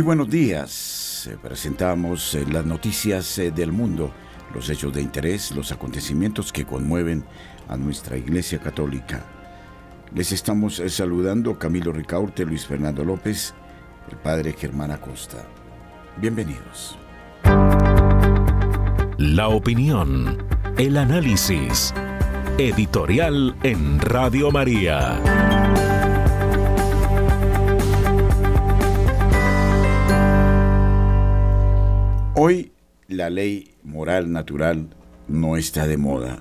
Muy buenos días. Eh, Presentamos eh, las noticias eh, del mundo, los hechos de interés, los acontecimientos que conmueven a nuestra Iglesia Católica. Les estamos saludando Camilo Ricaurte, Luis Fernando López, el Padre Germán Acosta. Bienvenidos. La opinión, el análisis. Editorial en Radio María. Hoy la ley moral natural no está de moda.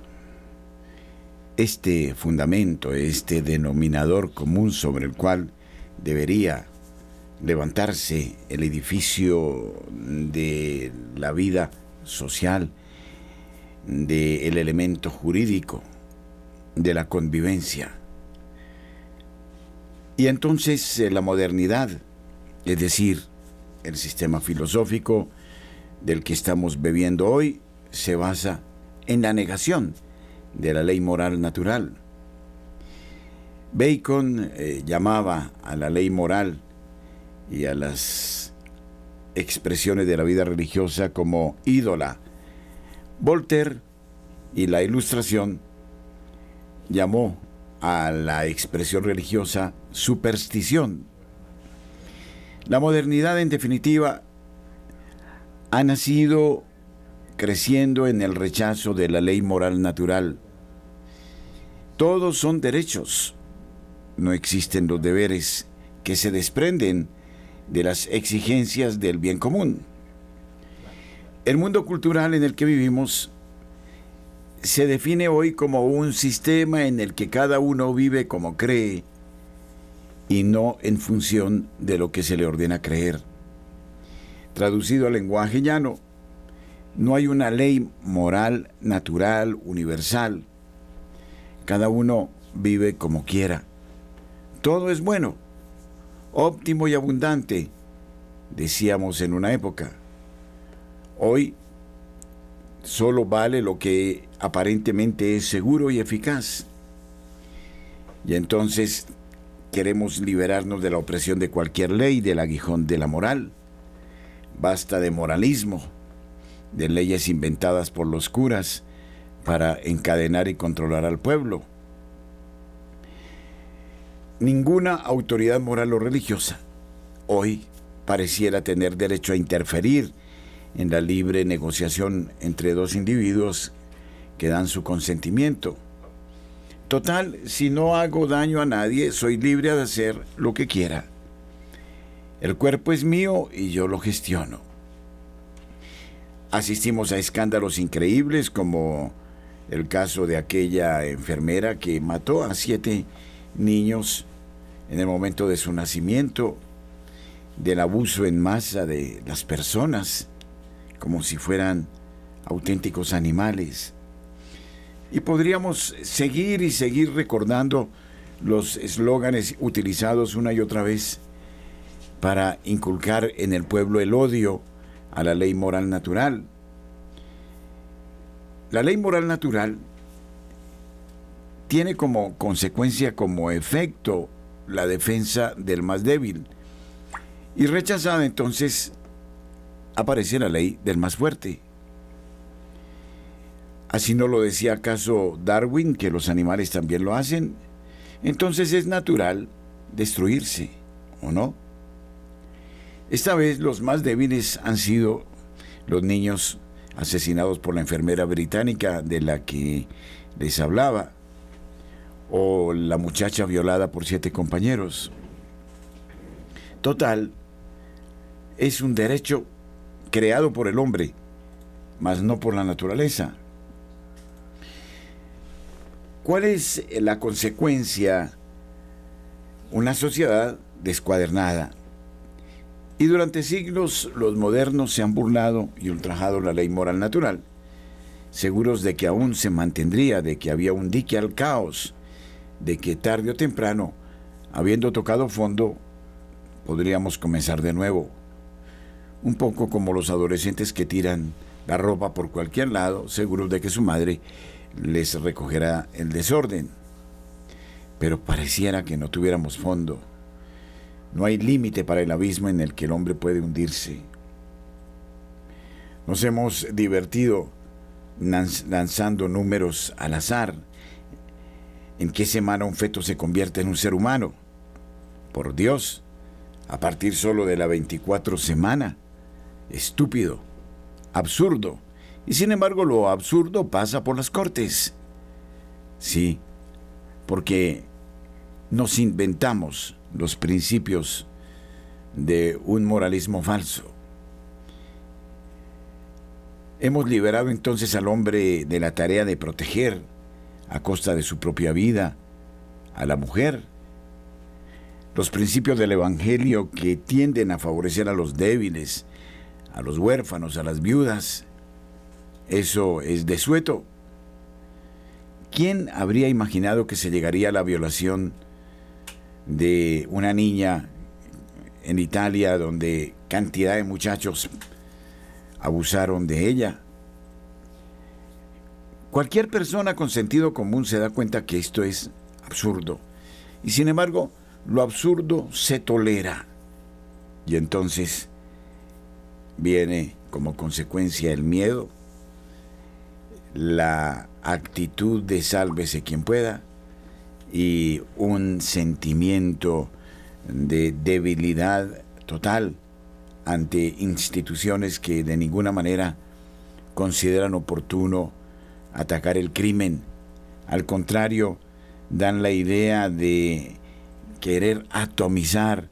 Este fundamento, este denominador común sobre el cual debería levantarse el edificio de la vida social, del elemento jurídico, de la convivencia. Y entonces eh, la modernidad, es decir, el sistema filosófico, del que estamos bebiendo hoy se basa en la negación de la ley moral natural. Bacon eh, llamaba a la ley moral y a las expresiones de la vida religiosa como ídola. Voltaire y la Ilustración llamó a la expresión religiosa superstición. La modernidad, en definitiva, ha nacido creciendo en el rechazo de la ley moral natural. Todos son derechos. No existen los deberes que se desprenden de las exigencias del bien común. El mundo cultural en el que vivimos se define hoy como un sistema en el que cada uno vive como cree y no en función de lo que se le ordena creer. Traducido al lenguaje llano, no hay una ley moral, natural, universal. Cada uno vive como quiera. Todo es bueno, óptimo y abundante, decíamos en una época. Hoy solo vale lo que aparentemente es seguro y eficaz. Y entonces queremos liberarnos de la opresión de cualquier ley, del aguijón de la moral. Basta de moralismo, de leyes inventadas por los curas para encadenar y controlar al pueblo. Ninguna autoridad moral o religiosa hoy pareciera tener derecho a interferir en la libre negociación entre dos individuos que dan su consentimiento. Total, si no hago daño a nadie, soy libre de hacer lo que quiera. El cuerpo es mío y yo lo gestiono. Asistimos a escándalos increíbles como el caso de aquella enfermera que mató a siete niños en el momento de su nacimiento, del abuso en masa de las personas, como si fueran auténticos animales. Y podríamos seguir y seguir recordando los eslóganes utilizados una y otra vez para inculcar en el pueblo el odio a la ley moral natural. La ley moral natural tiene como consecuencia, como efecto, la defensa del más débil. Y rechazada entonces aparece la ley del más fuerte. Así no lo decía acaso Darwin, que los animales también lo hacen. Entonces es natural destruirse, ¿o no? Esta vez los más débiles han sido los niños asesinados por la enfermera británica de la que les hablaba, o la muchacha violada por siete compañeros. Total, es un derecho creado por el hombre, mas no por la naturaleza. ¿Cuál es la consecuencia? Una sociedad descuadernada. Y durante siglos los modernos se han burlado y ultrajado la ley moral natural, seguros de que aún se mantendría, de que había un dique al caos, de que tarde o temprano, habiendo tocado fondo, podríamos comenzar de nuevo. Un poco como los adolescentes que tiran la ropa por cualquier lado, seguros de que su madre les recogerá el desorden. Pero pareciera que no tuviéramos fondo. No hay límite para el abismo en el que el hombre puede hundirse. Nos hemos divertido lanzando números al azar. ¿En qué semana un feto se convierte en un ser humano? Por Dios, a partir solo de la 24 semana. Estúpido, absurdo. Y sin embargo lo absurdo pasa por las cortes. Sí, porque nos inventamos los principios de un moralismo falso. Hemos liberado entonces al hombre de la tarea de proteger, a costa de su propia vida, a la mujer. Los principios del Evangelio que tienden a favorecer a los débiles, a los huérfanos, a las viudas, eso es desueto. ¿Quién habría imaginado que se llegaría a la violación de una niña en Italia donde cantidad de muchachos abusaron de ella. Cualquier persona con sentido común se da cuenta que esto es absurdo. Y sin embargo, lo absurdo se tolera. Y entonces viene como consecuencia el miedo, la actitud de sálvese quien pueda, y un sentimiento de debilidad total ante instituciones que de ninguna manera consideran oportuno atacar el crimen. Al contrario, dan la idea de querer atomizar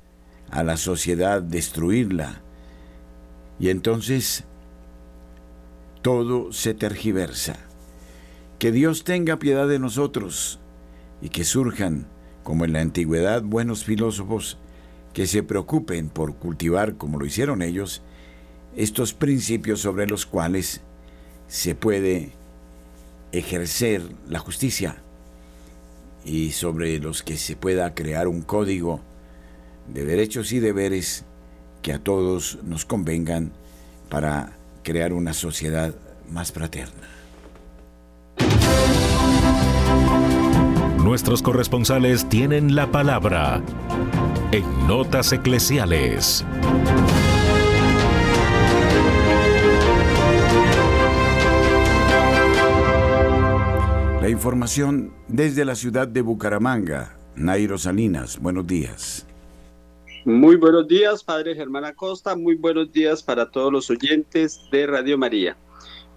a la sociedad, destruirla. Y entonces todo se tergiversa. Que Dios tenga piedad de nosotros y que surjan, como en la antigüedad, buenos filósofos que se preocupen por cultivar, como lo hicieron ellos, estos principios sobre los cuales se puede ejercer la justicia y sobre los que se pueda crear un código de derechos y deberes que a todos nos convengan para crear una sociedad más fraterna. Nuestros corresponsales tienen la palabra en Notas Eclesiales. La información desde la ciudad de Bucaramanga. Nairo Salinas, buenos días. Muy buenos días, Padre Germán Acosta. Muy buenos días para todos los oyentes de Radio María.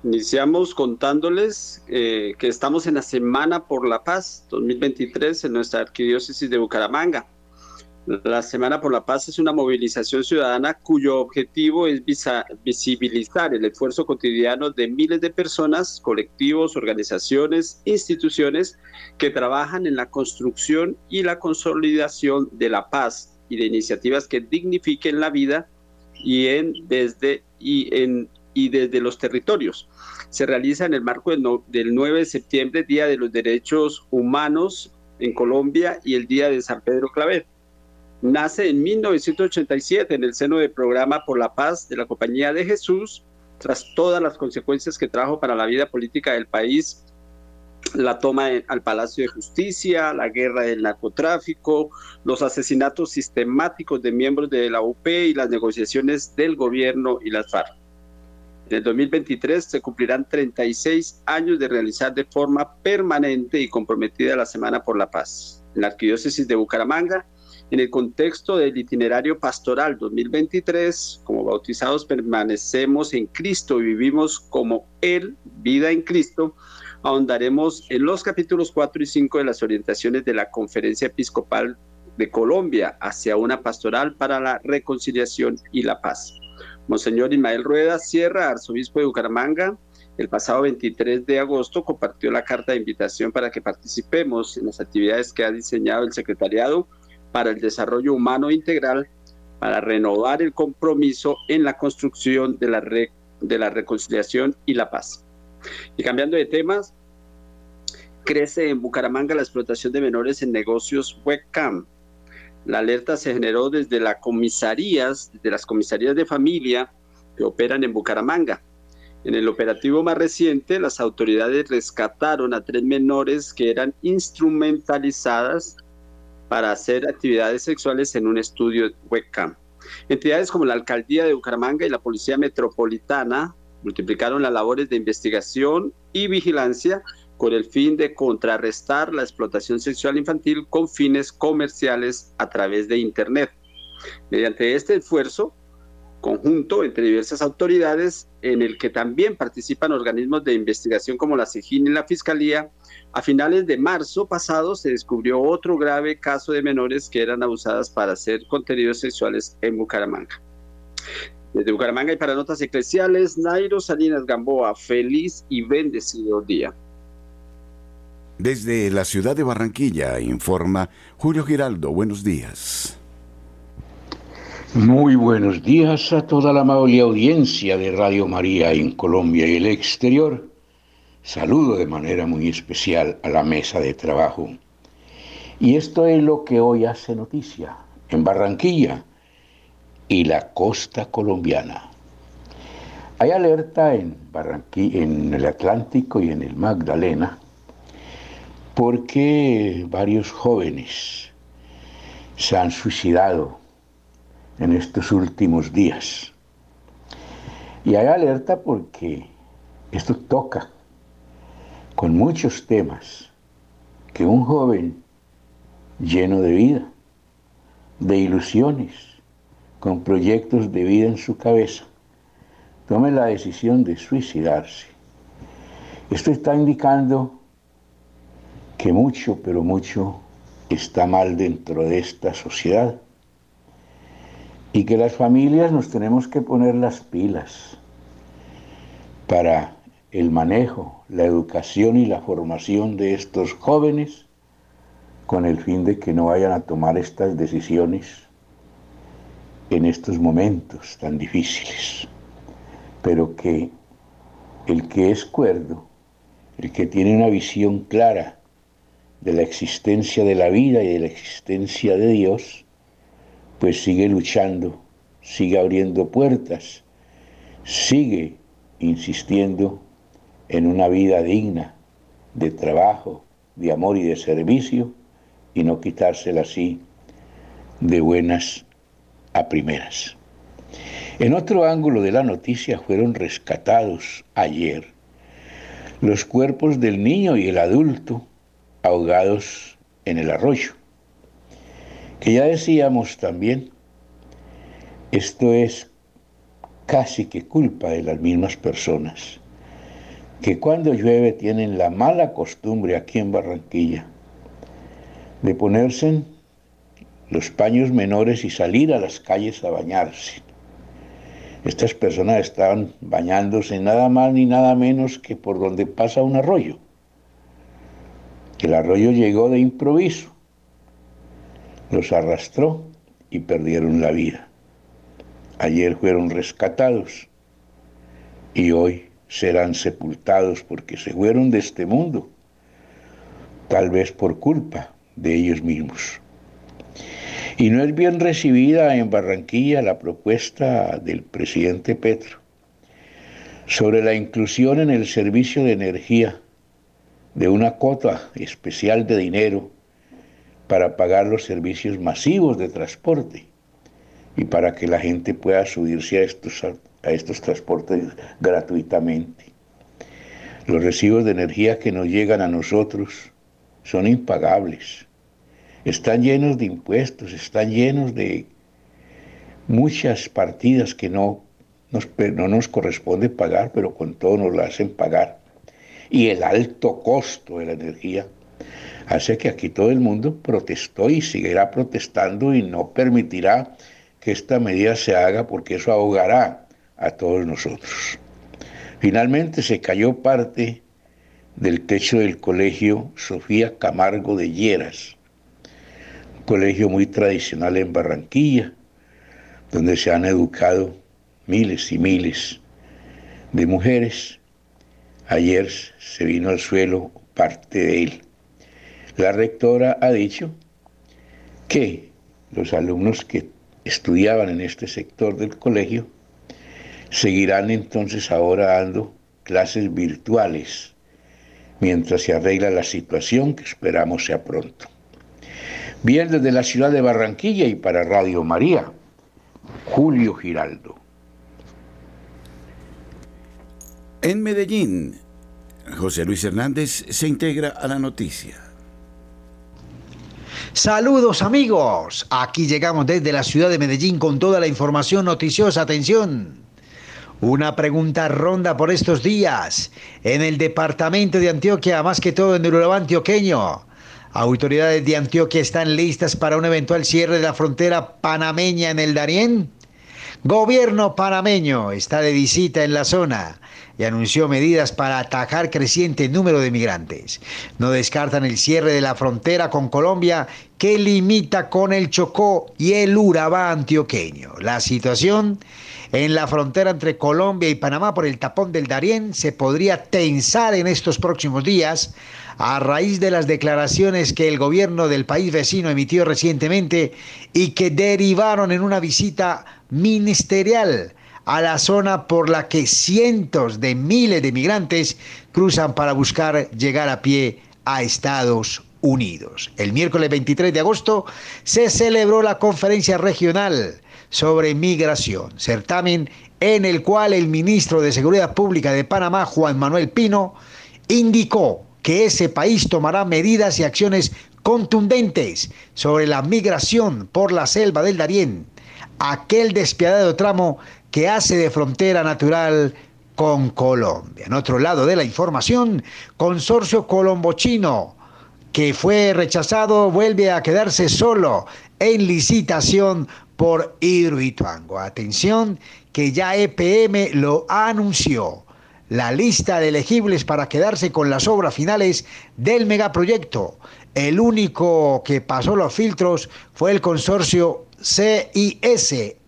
Iniciamos contándoles eh, que estamos en la Semana por la Paz 2023 en nuestra Arquidiócesis de Bucaramanga. La Semana por la Paz es una movilización ciudadana cuyo objetivo es visibilizar el esfuerzo cotidiano de miles de personas, colectivos, organizaciones, instituciones que trabajan en la construcción y la consolidación de la paz y de iniciativas que dignifiquen la vida y en desde y en y desde los territorios. Se realiza en el marco del, 9 de septiembre, Día de los Derechos Humanos en Colombia y el Día de San Pedro Claver. Nace en 1987 en el seno del programa por la paz de la Compañía de Jesús, tras todas las consecuencias que trajo para la vida política del país la toma al Palacio de Justicia, la guerra del narcotráfico, los asesinatos sistemáticos de miembros de la UP y las negociaciones del gobierno y las FARC. En el 2023 se cumplirán 36 años de realizar de forma permanente y comprometida la Semana por la Paz. En la Arquidiócesis de Bucaramanga, en el contexto del itinerario pastoral 2023, como bautizados permanecemos en Cristo y vivimos como Él, vida en Cristo, ahondaremos en los capítulos 4 y 5 de las orientaciones de la Conferencia Episcopal de Colombia hacia una pastoral para la reconciliación y la paz. Monseñor Ismael Rueda Sierra, arzobispo de Bucaramanga, el pasado 23 de agosto compartió la carta de invitación para que participemos en las actividades que ha diseñado el secretariado para el desarrollo humano integral para renovar el compromiso en la construcción de la, de la reconciliación y la paz. Y cambiando de temas, crece en Bucaramanga la explotación de menores en negocios webcam. La alerta se generó desde las comisarías, de familia que operan en Bucaramanga. En el operativo más reciente, las autoridades rescataron a tres menores que eran instrumentalizadas para hacer actividades sexuales en un estudio webcam. Entidades como la Alcaldía de Bucaramanga y la Policía Metropolitana multiplicaron las labores de investigación y vigilancia con el fin de contrarrestar la explotación sexual infantil con fines comerciales a través de Internet. Mediante este esfuerzo, conjunto entre diversas autoridades en el que también participan organismos de investigación como la SEGIN y la Fiscalía. A finales de marzo pasado se descubrió otro grave caso de menores que eran abusadas para hacer contenidos sexuales en Bucaramanga. Desde Bucaramanga y para notas eclesiales, Nairo Salinas Gamboa, feliz y bendecido día. Desde la ciudad de Barranquilla informa Julio Giraldo, buenos días. Muy buenos días a toda la amable audiencia de Radio María en Colombia y el exterior. Saludo de manera muy especial a la mesa de trabajo. Y esto es lo que hoy hace noticia en Barranquilla y la costa colombiana. Hay alerta en Barranquilla, en el Atlántico y en el Magdalena porque varios jóvenes se han suicidado en estos últimos días. Y hay alerta porque esto toca con muchos temas que un joven lleno de vida, de ilusiones, con proyectos de vida en su cabeza, tome la decisión de suicidarse. Esto está indicando que mucho, pero mucho está mal dentro de esta sociedad. Y que las familias nos tenemos que poner las pilas para el manejo, la educación y la formación de estos jóvenes con el fin de que no vayan a tomar estas decisiones en estos momentos tan difíciles, pero que el que es cuerdo, el que tiene una visión clara de la existencia de la vida y de la existencia de Dios, pues sigue luchando, sigue abriendo puertas, sigue insistiendo en una vida digna de trabajo, de amor y de servicio y no quitársela así de buenas a primeras. En otro ángulo de la noticia fueron rescatados ayer los cuerpos del niño y el adulto ahogados en el arroyo que ya decíamos también, esto es casi que culpa de las mismas personas, que cuando llueve tienen la mala costumbre aquí en Barranquilla de ponerse los paños menores y salir a las calles a bañarse. Estas personas estaban bañándose nada más ni nada menos que por donde pasa un arroyo. El arroyo llegó de improviso los arrastró y perdieron la vida. Ayer fueron rescatados y hoy serán sepultados porque se fueron de este mundo, tal vez por culpa de ellos mismos. Y no es bien recibida en Barranquilla la propuesta del presidente Petro sobre la inclusión en el servicio de energía de una cuota especial de dinero para pagar los servicios masivos de transporte y para que la gente pueda subirse a estos, a estos transportes gratuitamente. Los recibos de energía que nos llegan a nosotros son impagables. Están llenos de impuestos, están llenos de muchas partidas que no nos, no nos corresponde pagar, pero con todo nos la hacen pagar. Y el alto costo de la energía hace que aquí todo el mundo protestó y seguirá protestando y no permitirá que esta medida se haga porque eso ahogará a todos nosotros. Finalmente se cayó parte del techo del colegio Sofía Camargo de Lleras colegio muy tradicional en Barranquilla, donde se han educado miles y miles de mujeres. Ayer se vino al suelo parte de él. La rectora ha dicho que los alumnos que estudiaban en este sector del colegio seguirán entonces ahora dando clases virtuales mientras se arregla la situación que esperamos sea pronto. Bien desde la ciudad de Barranquilla y para Radio María, Julio Giraldo. En Medellín, José Luis Hernández se integra a la noticia. Saludos amigos, aquí llegamos desde la ciudad de Medellín con toda la información noticiosa. Atención. Una pregunta ronda por estos días. En el departamento de Antioquia, más que todo en el Urabá antioqueño, autoridades de Antioquia están listas para un eventual cierre de la frontera panameña en el Darién. Gobierno panameño está de visita en la zona y anunció medidas para atajar creciente número de migrantes. No descartan el cierre de la frontera con Colombia que limita con el Chocó y el Urabá antioqueño. La situación en la frontera entre Colombia y Panamá por el tapón del Darién se podría tensar en estos próximos días a raíz de las declaraciones que el gobierno del país vecino emitió recientemente y que derivaron en una visita ministerial a la zona por la que cientos de miles de migrantes cruzan para buscar llegar a pie a Estados Unidos. El miércoles 23 de agosto se celebró la conferencia regional sobre migración, certamen en el cual el ministro de Seguridad Pública de Panamá, Juan Manuel Pino, indicó que ese país tomará medidas y acciones contundentes sobre la migración por la selva del Darién, aquel despiadado tramo que hace de frontera natural con Colombia. En otro lado de la información, Consorcio Colombo-Chino, que fue rechazado, vuelve a quedarse solo en licitación por Hidroituango. Atención, que ya EPM lo anunció. La lista de elegibles para quedarse con las obras finales del megaproyecto. El único que pasó los filtros fue el consorcio CIS.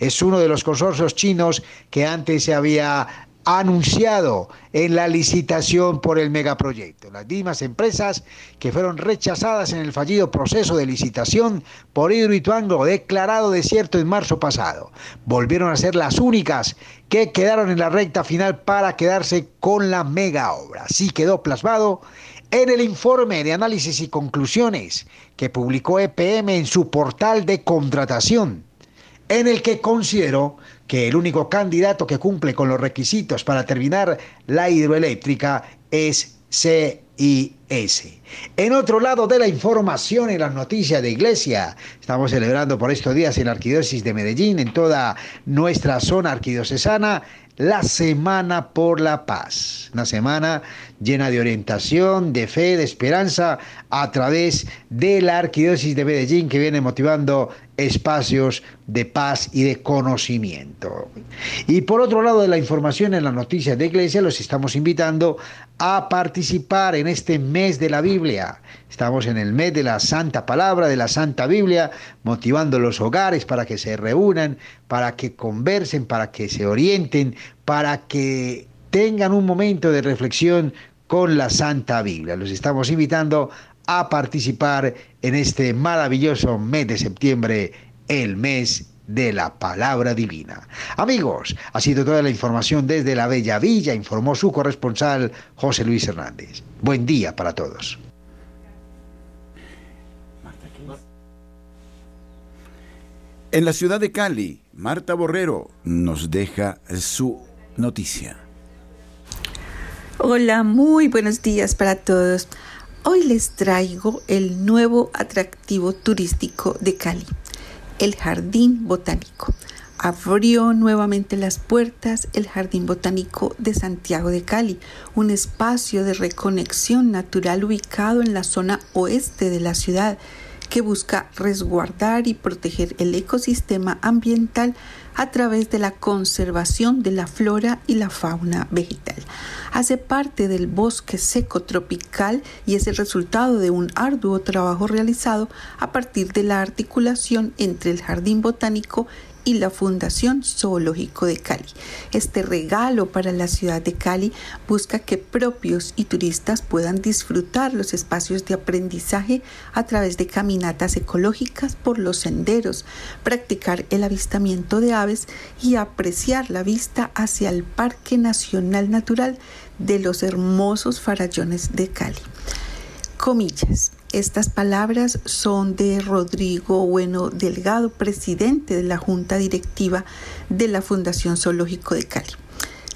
Es uno de los consorcios chinos que antes se había anunciado en la licitación por el megaproyecto. Las mismas empresas que fueron rechazadas en el fallido proceso de licitación por Hidroituango declarado desierto en marzo pasado, volvieron a ser las únicas que quedaron en la recta final para quedarse con la mega obra. Así quedó plasmado en el informe de análisis y conclusiones que publicó EPM en su portal de contratación, en el que consideró que el único candidato que cumple con los requisitos para terminar la hidroeléctrica es CIS. En otro lado de la información y las noticias de iglesia, estamos celebrando por estos días en la Arquidiócesis de Medellín, en toda nuestra zona arquidiocesana, la Semana por la Paz. Una semana llena de orientación, de fe, de esperanza, a través de la Arquidiócesis de Medellín que viene motivando espacios de paz y de conocimiento. Y por otro lado de la información en las noticias de iglesia, los estamos invitando a participar en este mes de la Biblia. Estamos en el mes de la Santa Palabra, de la Santa Biblia, motivando los hogares para que se reúnan, para que conversen, para que se orienten, para que tengan un momento de reflexión con la Santa Biblia. Los estamos invitando a participar en este maravilloso mes de septiembre, el mes de la palabra divina. Amigos, ha sido toda la información desde la Bella Villa, informó su corresponsal José Luis Hernández. Buen día para todos. En la ciudad de Cali, Marta Borrero nos deja su noticia. Hola, muy buenos días para todos. Hoy les traigo el nuevo atractivo turístico de Cali, el Jardín Botánico. Abrió nuevamente las puertas el Jardín Botánico de Santiago de Cali, un espacio de reconexión natural ubicado en la zona oeste de la ciudad que busca resguardar y proteger el ecosistema ambiental a través de la conservación de la flora y la fauna vegetal. Hace parte del bosque seco tropical y es el resultado de un arduo trabajo realizado a partir de la articulación entre el Jardín Botánico y la Fundación Zoológico de Cali. Este regalo para la ciudad de Cali busca que propios y turistas puedan disfrutar los espacios de aprendizaje a través de caminatas ecológicas por los senderos, practicar el avistamiento de aves y apreciar la vista hacia el Parque Nacional Natural de los hermosos farallones de Cali. Comillas. Estas palabras son de Rodrigo Bueno Delgado, presidente de la Junta Directiva de la Fundación Zoológico de Cali.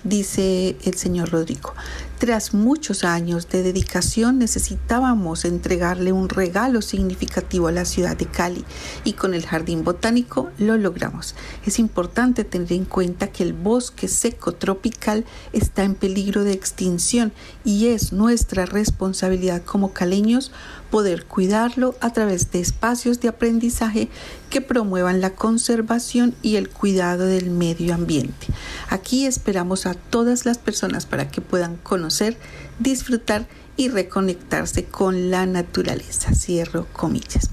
Dice el señor Rodrigo, tras muchos años de dedicación necesitábamos entregarle un regalo significativo a la ciudad de Cali y con el Jardín Botánico lo logramos. Es importante tener en cuenta que el bosque seco tropical está en peligro de extinción y es nuestra responsabilidad como caleños poder cuidarlo a través de espacios de aprendizaje que promuevan la conservación y el cuidado del medio ambiente. Aquí esperamos a todas las personas para que puedan conocer, disfrutar y reconectarse con la naturaleza. Cierro comillas.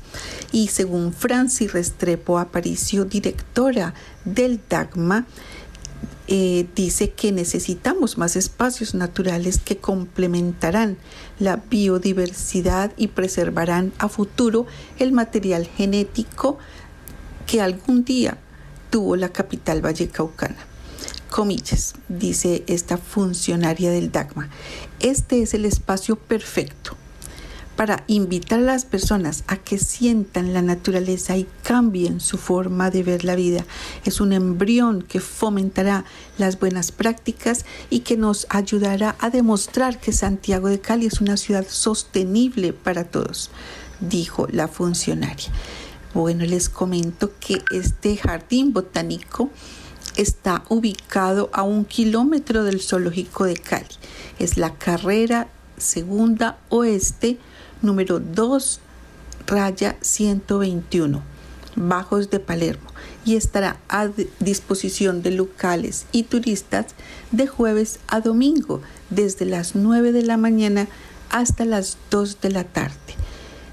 Y según Francis Restrepo Aparicio, directora del DAGMA, eh, dice que necesitamos más espacios naturales que complementarán la biodiversidad y preservarán a futuro el material genético que algún día tuvo la capital vallecaucana. Comillas, dice esta funcionaria del DAGMA, este es el espacio perfecto para invitar a las personas a que sientan la naturaleza y cambien su forma de ver la vida. Es un embrión que fomentará las buenas prácticas y que nos ayudará a demostrar que Santiago de Cali es una ciudad sostenible para todos, dijo la funcionaria. Bueno, les comento que este jardín botánico está ubicado a un kilómetro del zoológico de Cali. Es la carrera segunda oeste número 2, raya 121, Bajos de Palermo, y estará a disposición de locales y turistas de jueves a domingo, desde las 9 de la mañana hasta las 2 de la tarde.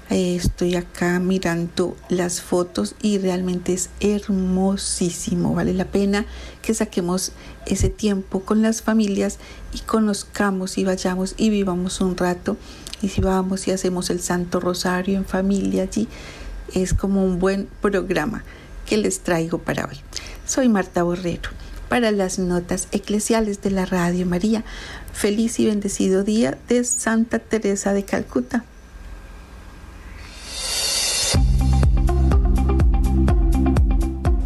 Estoy acá mirando las fotos y realmente es hermosísimo. Vale la pena que saquemos ese tiempo con las familias y conozcamos y vayamos y vivamos un rato y si vamos y hacemos el Santo Rosario en familia allí, es como un buen programa que les traigo para hoy. Soy Marta Borrero para las notas eclesiales de la Radio María. Feliz y bendecido día de Santa Teresa de Calcuta.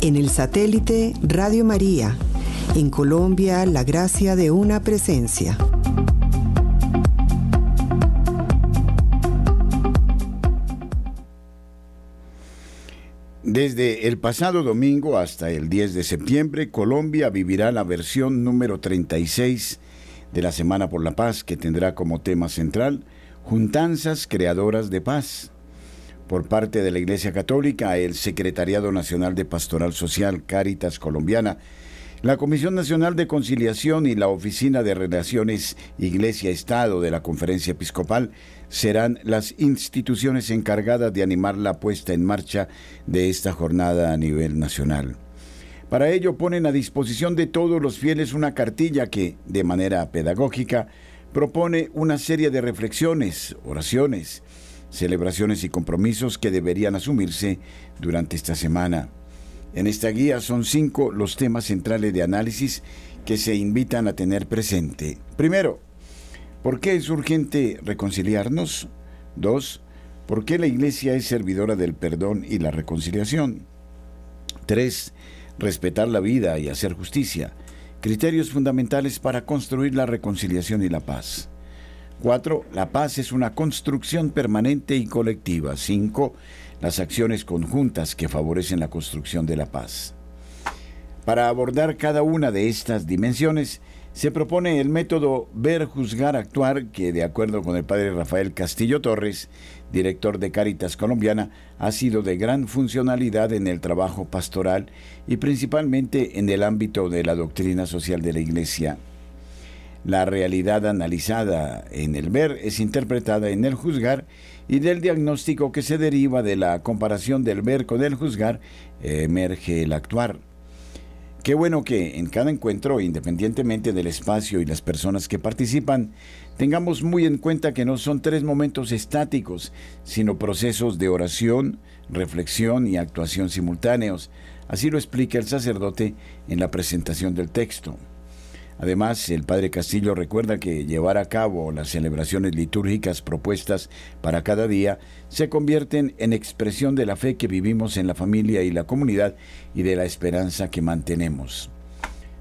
En el satélite Radio María, en Colombia, la gracia de una presencia. Desde el pasado domingo hasta el 10 de septiembre, Colombia vivirá la versión número 36 de la Semana por la Paz, que tendrá como tema central Juntanzas Creadoras de Paz. Por parte de la Iglesia Católica, el Secretariado Nacional de Pastoral Social Cáritas Colombiana la Comisión Nacional de Conciliación y la Oficina de Relaciones Iglesia-Estado de la Conferencia Episcopal serán las instituciones encargadas de animar la puesta en marcha de esta jornada a nivel nacional. Para ello ponen a disposición de todos los fieles una cartilla que, de manera pedagógica, propone una serie de reflexiones, oraciones, celebraciones y compromisos que deberían asumirse durante esta semana. En esta guía son cinco los temas centrales de análisis que se invitan a tener presente. Primero, ¿por qué es urgente reconciliarnos? Dos, ¿por qué la Iglesia es servidora del perdón y la reconciliación? Tres, respetar la vida y hacer justicia. Criterios fundamentales para construir la reconciliación y la paz. Cuatro, La paz es una construcción permanente y colectiva. Cinco, las acciones conjuntas que favorecen la construcción de la paz. Para abordar cada una de estas dimensiones, se propone el método ver, juzgar, actuar, que de acuerdo con el padre Rafael Castillo Torres, director de Cáritas Colombiana, ha sido de gran funcionalidad en el trabajo pastoral y principalmente en el ámbito de la doctrina social de la Iglesia. La realidad analizada en el ver es interpretada en el juzgar y del diagnóstico que se deriva de la comparación del ver con el juzgar emerge el actuar. Qué bueno que en cada encuentro, independientemente del espacio y las personas que participan, tengamos muy en cuenta que no son tres momentos estáticos, sino procesos de oración, reflexión y actuación simultáneos. Así lo explica el sacerdote en la presentación del texto. Además, el padre Castillo recuerda que llevar a cabo las celebraciones litúrgicas propuestas para cada día se convierten en expresión de la fe que vivimos en la familia y la comunidad y de la esperanza que mantenemos.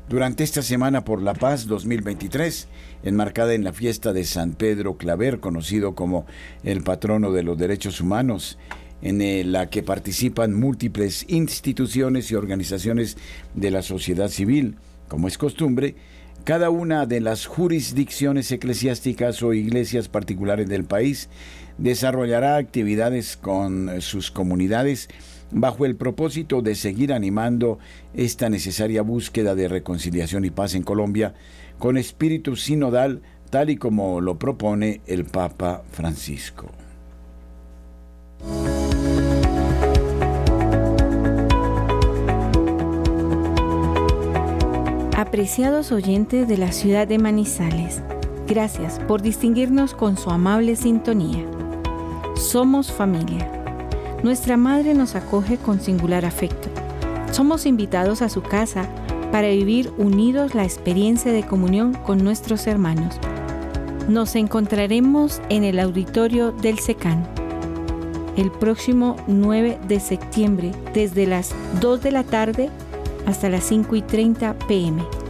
Durante esta Semana por la Paz 2023, enmarcada en la fiesta de San Pedro Claver, conocido como el patrono de los derechos humanos, en la que participan múltiples instituciones y organizaciones de la sociedad civil, como es costumbre, cada una de las jurisdicciones eclesiásticas o iglesias particulares del país desarrollará actividades con sus comunidades bajo el propósito de seguir animando esta necesaria búsqueda de reconciliación y paz en Colombia con espíritu sinodal tal y como lo propone el Papa Francisco. Apreciados oyentes de la ciudad de Manizales, gracias por distinguirnos con su amable sintonía. Somos familia. Nuestra madre nos acoge con singular afecto. Somos invitados a su casa para vivir unidos la experiencia de comunión con nuestros hermanos. Nos encontraremos en el auditorio del SECAN el próximo 9 de septiembre desde las 2 de la tarde hasta las 5 y 30 pm.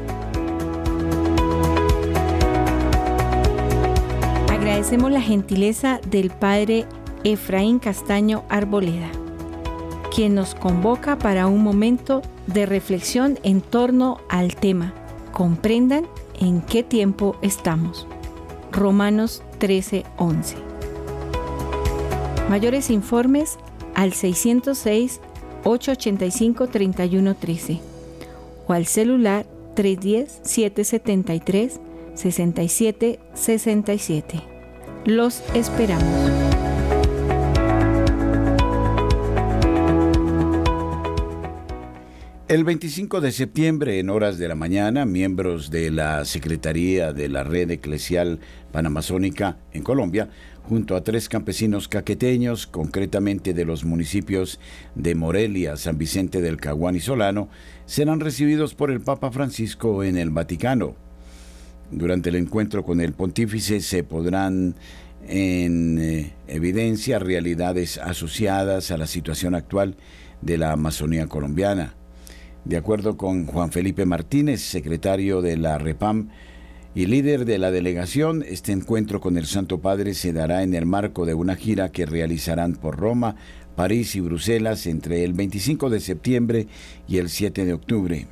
Agradecemos la gentileza del Padre Efraín Castaño Arboleda, quien nos convoca para un momento de reflexión en torno al tema. Comprendan en qué tiempo estamos. Romanos 13:11. Mayores informes al 606 885-3113 o al celular 310-773-6767. Los esperamos. El 25 de septiembre, en horas de la mañana, miembros de la Secretaría de la Red Eclesial Panamazónica en Colombia junto a tres campesinos caqueteños, concretamente de los municipios de Morelia, San Vicente del Caguán y Solano, serán recibidos por el Papa Francisco en el Vaticano. Durante el encuentro con el pontífice se podrán en eh, evidencia realidades asociadas a la situación actual de la Amazonía colombiana. De acuerdo con Juan Felipe Martínez, secretario de la REPAM, y líder de la delegación, este encuentro con el Santo Padre se dará en el marco de una gira que realizarán por Roma, París y Bruselas entre el 25 de septiembre y el 7 de octubre.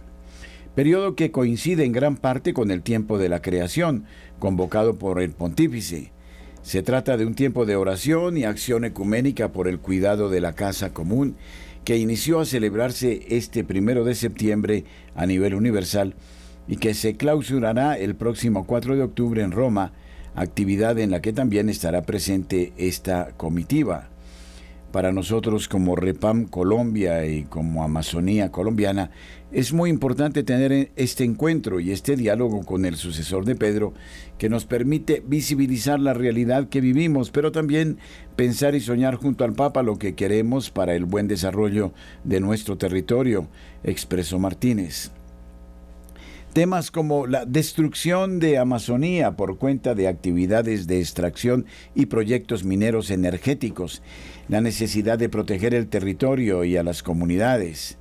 Periodo que coincide en gran parte con el tiempo de la creación, convocado por el pontífice. Se trata de un tiempo de oración y acción ecuménica por el cuidado de la casa común, que inició a celebrarse este primero de septiembre a nivel universal y que se clausurará el próximo 4 de octubre en Roma, actividad en la que también estará presente esta comitiva. Para nosotros como Repam Colombia y como Amazonía colombiana es muy importante tener este encuentro y este diálogo con el sucesor de Pedro que nos permite visibilizar la realidad que vivimos, pero también pensar y soñar junto al Papa lo que queremos para el buen desarrollo de nuestro territorio, expresó Martínez. Temas como la destrucción de Amazonía por cuenta de actividades de extracción y proyectos mineros energéticos, la necesidad de proteger el territorio y a las comunidades,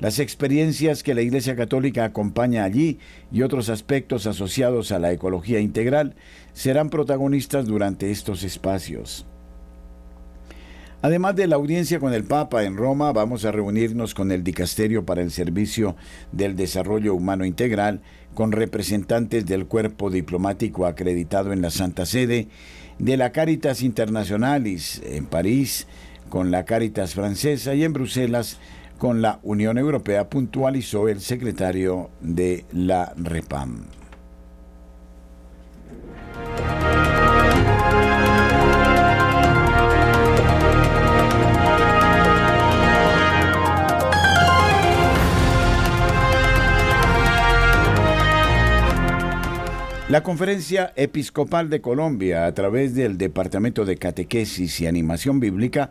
las experiencias que la Iglesia Católica acompaña allí y otros aspectos asociados a la ecología integral serán protagonistas durante estos espacios. Además de la audiencia con el Papa en Roma, vamos a reunirnos con el Dicasterio para el Servicio del Desarrollo Humano Integral, con representantes del cuerpo diplomático acreditado en la Santa Sede, de la Caritas Internationalis en París, con la Caritas francesa y en Bruselas con la Unión Europea, puntualizó el secretario de la REPAM. La Conferencia Episcopal de Colombia, a través del Departamento de Catequesis y Animación Bíblica,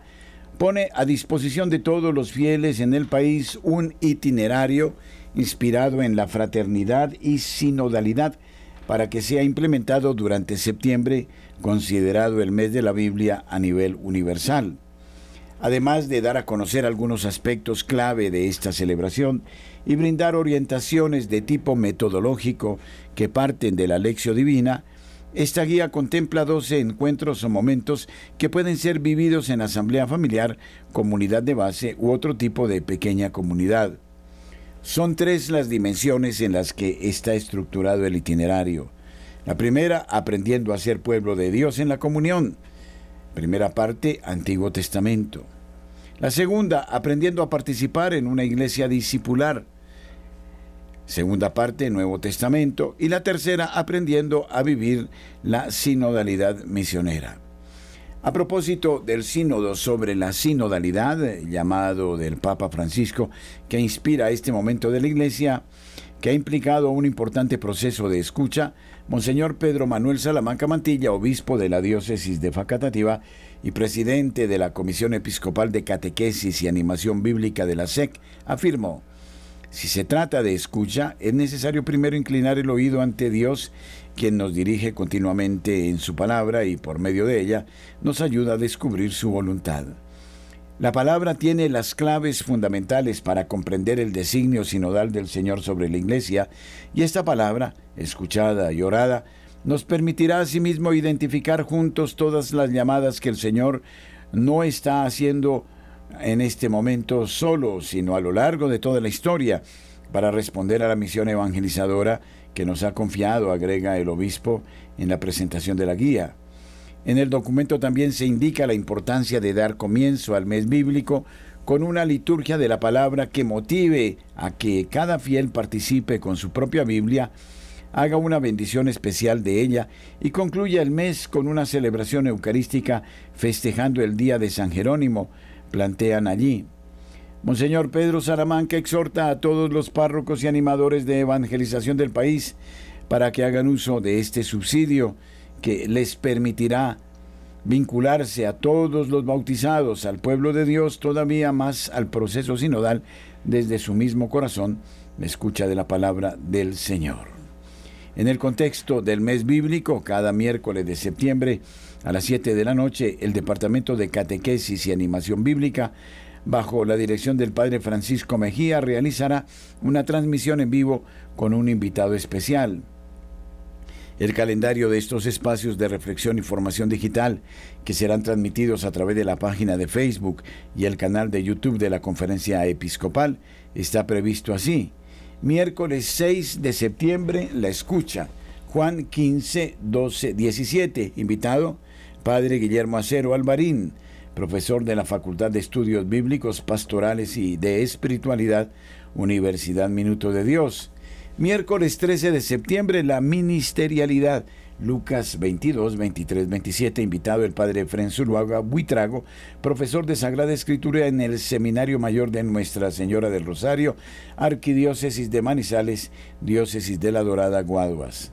pone a disposición de todos los fieles en el país un itinerario inspirado en la fraternidad y sinodalidad para que sea implementado durante septiembre, considerado el mes de la Biblia a nivel universal. Además de dar a conocer algunos aspectos clave de esta celebración y brindar orientaciones de tipo metodológico que parten de la lección divina, esta guía contempla 12 encuentros o momentos que pueden ser vividos en asamblea familiar, comunidad de base u otro tipo de pequeña comunidad. Son tres las dimensiones en las que está estructurado el itinerario. La primera, aprendiendo a ser pueblo de Dios en la comunión. Primera parte, Antiguo Testamento. La segunda, aprendiendo a participar en una iglesia discipular segunda parte Nuevo Testamento y la tercera aprendiendo a vivir la sinodalidad misionera. A propósito del sínodo sobre la sinodalidad, llamado del Papa Francisco, que inspira este momento de la Iglesia, que ha implicado un importante proceso de escucha, Monseñor Pedro Manuel Salamanca Mantilla, obispo de la diócesis de Facatativa y presidente de la Comisión Episcopal de Catequesis y Animación Bíblica de la SEC, afirmó, si se trata de escucha, es necesario primero inclinar el oído ante Dios, quien nos dirige continuamente en su palabra y por medio de ella nos ayuda a descubrir su voluntad. La palabra tiene las claves fundamentales para comprender el designio sinodal del Señor sobre la Iglesia y esta palabra, escuchada y orada, nos permitirá asimismo identificar juntos todas las llamadas que el Señor no está haciendo en este momento solo, sino a lo largo de toda la historia, para responder a la misión evangelizadora que nos ha confiado, agrega el obispo en la presentación de la guía. En el documento también se indica la importancia de dar comienzo al mes bíblico con una liturgia de la palabra que motive a que cada fiel participe con su propia Biblia, haga una bendición especial de ella y concluya el mes con una celebración eucarística festejando el día de San Jerónimo, plantean allí. Monseñor Pedro Salamanca exhorta a todos los párrocos y animadores de evangelización del país para que hagan uso de este subsidio que les permitirá vincularse a todos los bautizados, al pueblo de Dios, todavía más al proceso sinodal desde su mismo corazón, me escucha de la palabra del Señor. En el contexto del mes bíblico, cada miércoles de septiembre, a las 7 de la noche, el Departamento de Catequesis y Animación Bíblica, bajo la dirección del Padre Francisco Mejía, realizará una transmisión en vivo con un invitado especial. El calendario de estos espacios de reflexión y formación digital, que serán transmitidos a través de la página de Facebook y el canal de YouTube de la Conferencia Episcopal, está previsto así. Miércoles 6 de septiembre, la escucha. Juan 15, 12, 17. Invitado, Padre Guillermo Acero Alvarín, profesor de la Facultad de Estudios Bíblicos, Pastorales y de Espiritualidad, Universidad Minuto de Dios. Miércoles 13 de septiembre, la ministerialidad. Lucas 22, 23, 27, invitado el padre Efren Zuluaga Buitrago, profesor de Sagrada Escritura en el Seminario Mayor de Nuestra Señora del Rosario, Arquidiócesis de Manizales, Diócesis de la Dorada Guaduas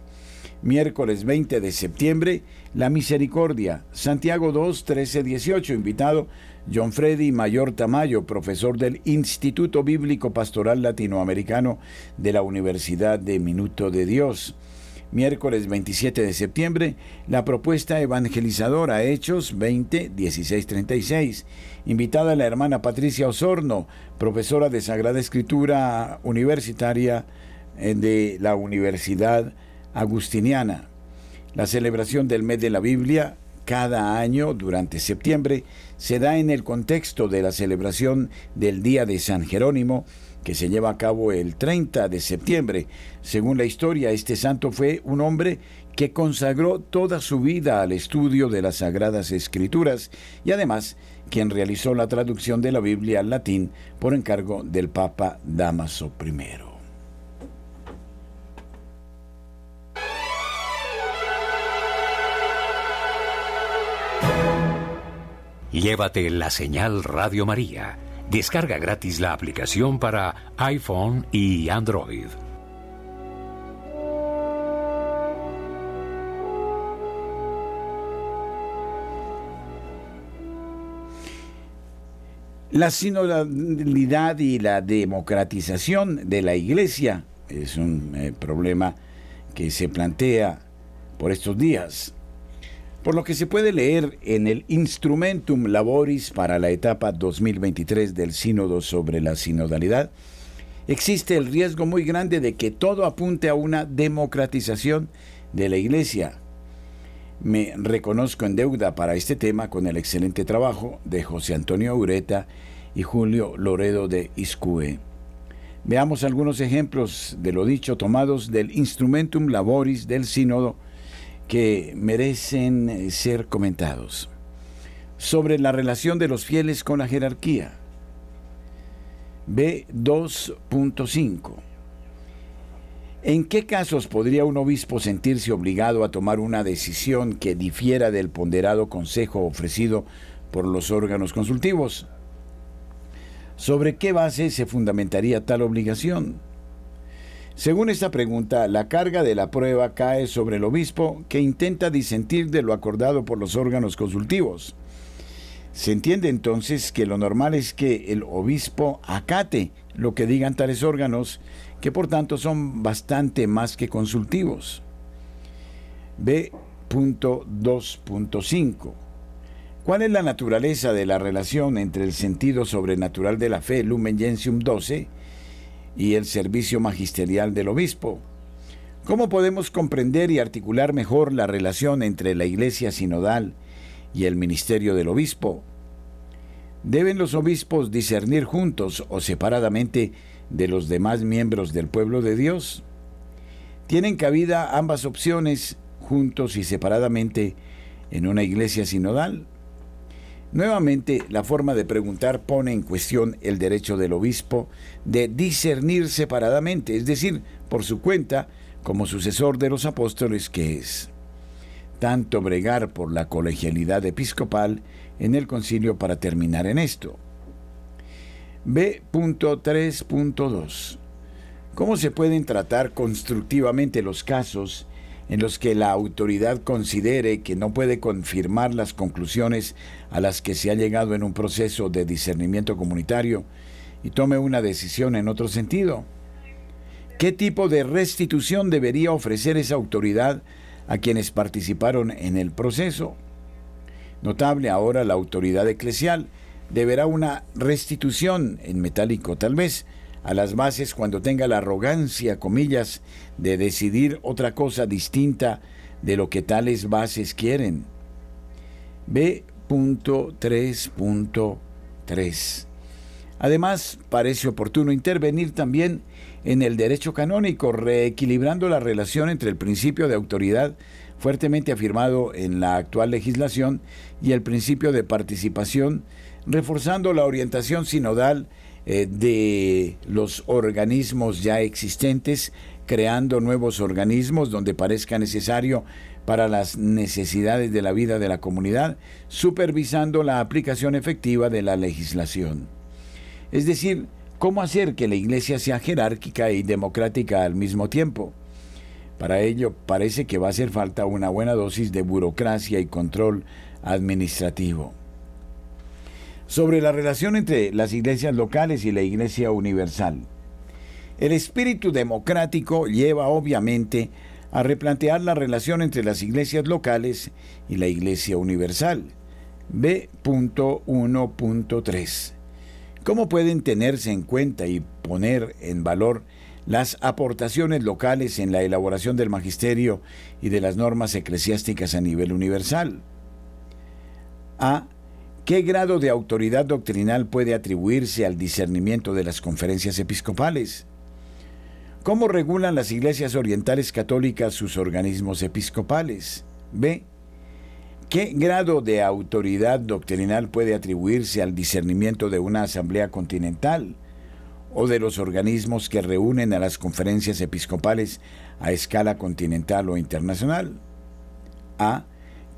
miércoles 20 de septiembre, La Misericordia, Santiago 2, 13, 18, invitado John Freddy Mayor Tamayo, profesor del Instituto Bíblico Pastoral Latinoamericano de la Universidad de Minuto de Dios. Miércoles 27 de septiembre, la propuesta evangelizadora Hechos 20, 16, 36. Invitada la hermana Patricia Osorno, profesora de Sagrada Escritura Universitaria eh, de la Universidad agustiniana. La celebración del mes de la Biblia, cada año durante septiembre se da en el contexto de la celebración del Día de San Jerónimo, que se lleva a cabo el 30 de septiembre. Según la historia, este santo fue un hombre que consagró toda su vida al estudio de las Sagradas Escrituras y además quien realizó la traducción de la Biblia al latín por encargo del Papa Damaso I. Llévate la señal Radio María. Descarga gratis la aplicación para iPhone y Android. La sinodalidad y la democratización de la Iglesia es un eh, problema que se plantea por estos días por lo que se puede leer en el Instrumentum Laboris para la etapa 2023 del Sínodo sobre la sinodalidad, existe el riesgo muy grande de que todo apunte a una democratización de la Iglesia. Me reconozco en deuda para este tema con el excelente trabajo de José Antonio Ureta y Julio Loredo de Iscue. Veamos algunos ejemplos de lo dicho tomados del Instrumentum Laboris del Sínodo que merecen eh, ser comentados. Sobre la relación de los fieles con la jerarquía. B2.5. ¿En qué casos podría un obispo sentirse obligado a tomar una decisión que difiera del ponderado consejo ofrecido por los órganos consultivos? ¿Sobre qué base se fundamentaría tal obligación? Según esta pregunta, la carga de la prueba cae sobre el obispo que intenta disentir de lo acordado por los órganos consultivos. Se entiende entonces que lo normal es que el obispo acate lo que digan tales órganos, que por tanto son bastante más que consultivos. B.2.5 ¿Cuál es la naturaleza de la relación entre el sentido sobrenatural de la fe, Lumen Gentium 12, y el servicio magisterial del obispo. ¿Cómo podemos comprender y articular mejor la relación entre la iglesia sinodal y el ministerio del obispo? ¿Deben los obispos discernir juntos o separadamente de los demás miembros del pueblo de Dios? ¿Tienen cabida ambas opciones juntos y separadamente en una iglesia sinodal? Nuevamente, la forma de preguntar pone en cuestión el derecho del obispo de discernir separadamente, es decir, por su cuenta, como sucesor de los apóstoles que es. Tanto bregar por la colegialidad episcopal en el concilio para terminar en esto. B.3.2. ¿Cómo se pueden tratar constructivamente los casos en los que la autoridad considere que no puede confirmar las conclusiones a las que se ha llegado en un proceso de discernimiento comunitario y tome una decisión en otro sentido? ¿Qué tipo de restitución debería ofrecer esa autoridad a quienes participaron en el proceso? Notable ahora la autoridad eclesial deberá una restitución en metálico tal vez a las bases cuando tenga la arrogancia, comillas, de decidir otra cosa distinta de lo que tales bases quieren. B.3.3 Además, parece oportuno intervenir también en el derecho canónico, reequilibrando la relación entre el principio de autoridad fuertemente afirmado en la actual legislación y el principio de participación, reforzando la orientación sinodal eh, de los organismos ya existentes, creando nuevos organismos donde parezca necesario para las necesidades de la vida de la comunidad, supervisando la aplicación efectiva de la legislación. Es decir, cómo hacer que la Iglesia sea jerárquica y democrática al mismo tiempo. Para ello parece que va a hacer falta una buena dosis de burocracia y control administrativo sobre la relación entre las iglesias locales y la iglesia universal. El espíritu democrático lleva obviamente a replantear la relación entre las iglesias locales y la iglesia universal. B.1.3. ¿Cómo pueden tenerse en cuenta y poner en valor las aportaciones locales en la elaboración del magisterio y de las normas eclesiásticas a nivel universal? A. ¿Qué grado de autoridad doctrinal puede atribuirse al discernimiento de las conferencias episcopales? ¿Cómo regulan las iglesias orientales católicas sus organismos episcopales? B. ¿Qué grado de autoridad doctrinal puede atribuirse al discernimiento de una asamblea continental o de los organismos que reúnen a las conferencias episcopales a escala continental o internacional? A.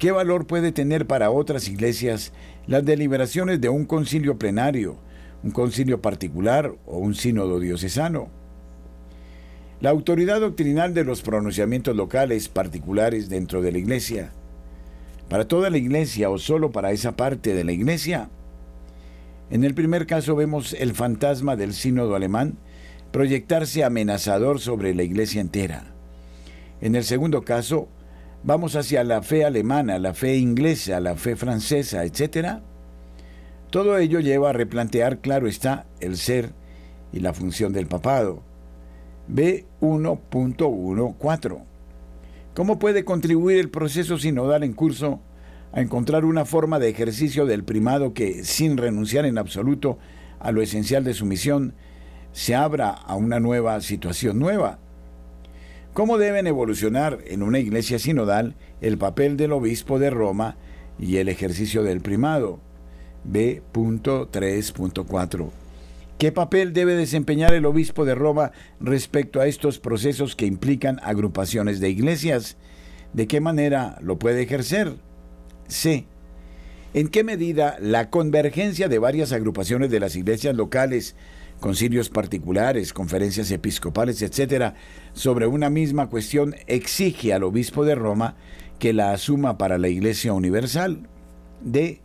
¿Qué valor puede tener para otras iglesias las deliberaciones de un concilio plenario, un concilio particular o un sínodo diocesano? La autoridad doctrinal de los pronunciamientos locales particulares dentro de la iglesia. ¿Para toda la iglesia o solo para esa parte de la iglesia? En el primer caso vemos el fantasma del sínodo alemán proyectarse amenazador sobre la iglesia entera. En el segundo caso, vamos hacia la fe alemana, la fe inglesa, la fe francesa, etc. Todo ello lleva a replantear, claro está, el ser y la función del papado. B1.14. ¿Cómo puede contribuir el proceso sinodal en curso a encontrar una forma de ejercicio del primado que, sin renunciar en absoluto a lo esencial de su misión, se abra a una nueva situación nueva? Cómo deben evolucionar en una iglesia sinodal el papel del obispo de Roma y el ejercicio del primado. B.3.4. ¿Qué papel debe desempeñar el obispo de Roma respecto a estos procesos que implican agrupaciones de iglesias? ¿De qué manera lo puede ejercer? C. ¿En qué medida la convergencia de varias agrupaciones de las iglesias locales concilios particulares, conferencias episcopales, etcétera, sobre una misma cuestión exige al obispo de Roma que la asuma para la Iglesia Universal. D.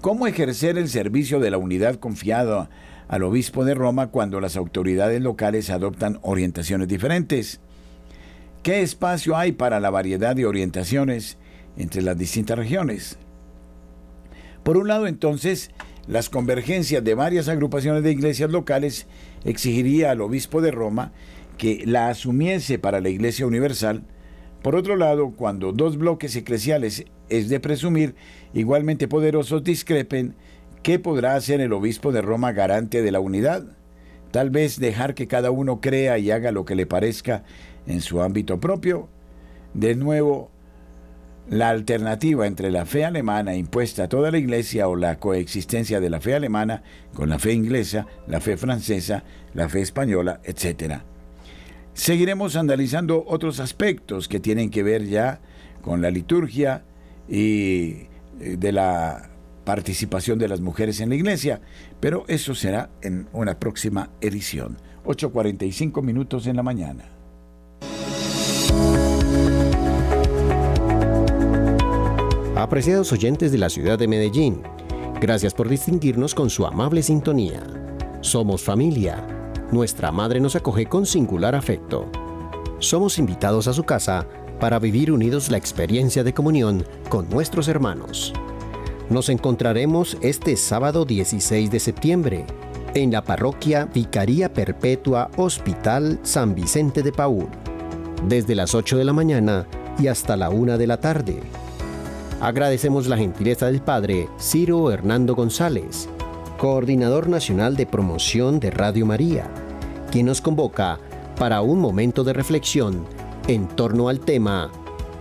¿Cómo ejercer el servicio de la unidad confiado al obispo de Roma cuando las autoridades locales adoptan orientaciones diferentes? ¿Qué espacio hay para la variedad de orientaciones entre las distintas regiones? Por un lado, entonces, las convergencias de varias agrupaciones de iglesias locales exigiría al obispo de Roma que la asumiese para la Iglesia Universal. Por otro lado, cuando dos bloques eclesiales es de presumir igualmente poderosos discrepen, ¿qué podrá hacer el obispo de Roma garante de la unidad? Tal vez dejar que cada uno crea y haga lo que le parezca en su ámbito propio. De nuevo, la alternativa entre la fe alemana impuesta a toda la Iglesia o la coexistencia de la fe alemana con la fe inglesa, la fe francesa, la fe española, etc. Seguiremos analizando otros aspectos que tienen que ver ya con la liturgia y eh, de la participación de las mujeres en la iglesia, pero eso será en una próxima edición. 8.45 minutos en la mañana. Apreciados oyentes de la ciudad de Medellín, gracias por distinguirnos con su amable sintonía. Somos familia. Nuestra madre nos acoge con singular afecto. Somos invitados a su casa para vivir unidos la experiencia de comunión con nuestros hermanos. Nos encontraremos este sábado 16 de septiembre en la parroquia Vicaría Perpetua Hospital San Vicente de Paúl, desde las 8 de la mañana y hasta la 1 de la tarde. Agradecemos la gentileza del Padre Ciro Hernando González, Coordinador Nacional de Promoción de Radio María, quien nos convoca para un momento de reflexión en torno al tema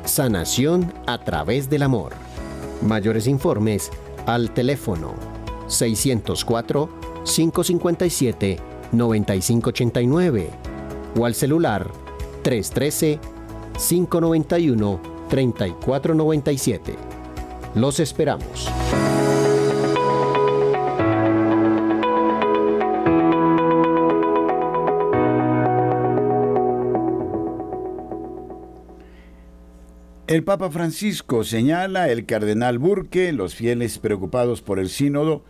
Sanación a través del amor. Mayores informes al teléfono 604-557-9589 o al celular 313 591 3497. Los esperamos. El Papa Francisco señala el cardenal Burke, los fieles preocupados por el sínodo,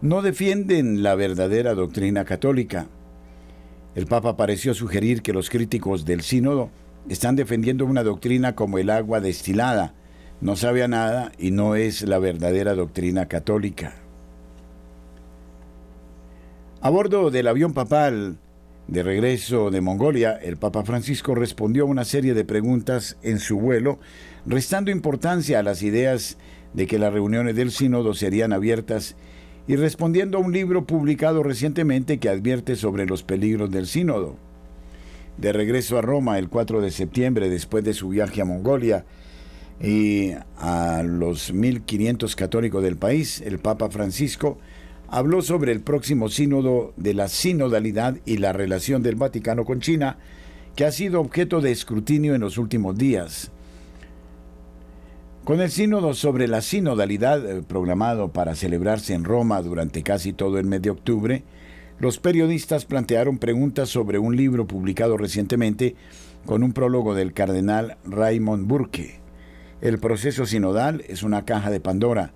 no defienden la verdadera doctrina católica. El Papa pareció sugerir que los críticos del sínodo están defendiendo una doctrina como el agua destilada. No sabe a nada y no es la verdadera doctrina católica. A bordo del avión papal de regreso de Mongolia, el Papa Francisco respondió a una serie de preguntas en su vuelo, restando importancia a las ideas de que las reuniones del sínodo serían abiertas y respondiendo a un libro publicado recientemente que advierte sobre los peligros del sínodo. De regreso a Roma el 4 de septiembre, después de su viaje a Mongolia, y a los 1500 católicos del país, el Papa Francisco habló sobre el próximo sínodo de la sinodalidad y la relación del Vaticano con China, que ha sido objeto de escrutinio en los últimos días. Con el sínodo sobre la sinodalidad eh, programado para celebrarse en Roma durante casi todo el mes de octubre, los periodistas plantearon preguntas sobre un libro publicado recientemente con un prólogo del cardenal Raymond Burke. El proceso sinodal es una caja de Pandora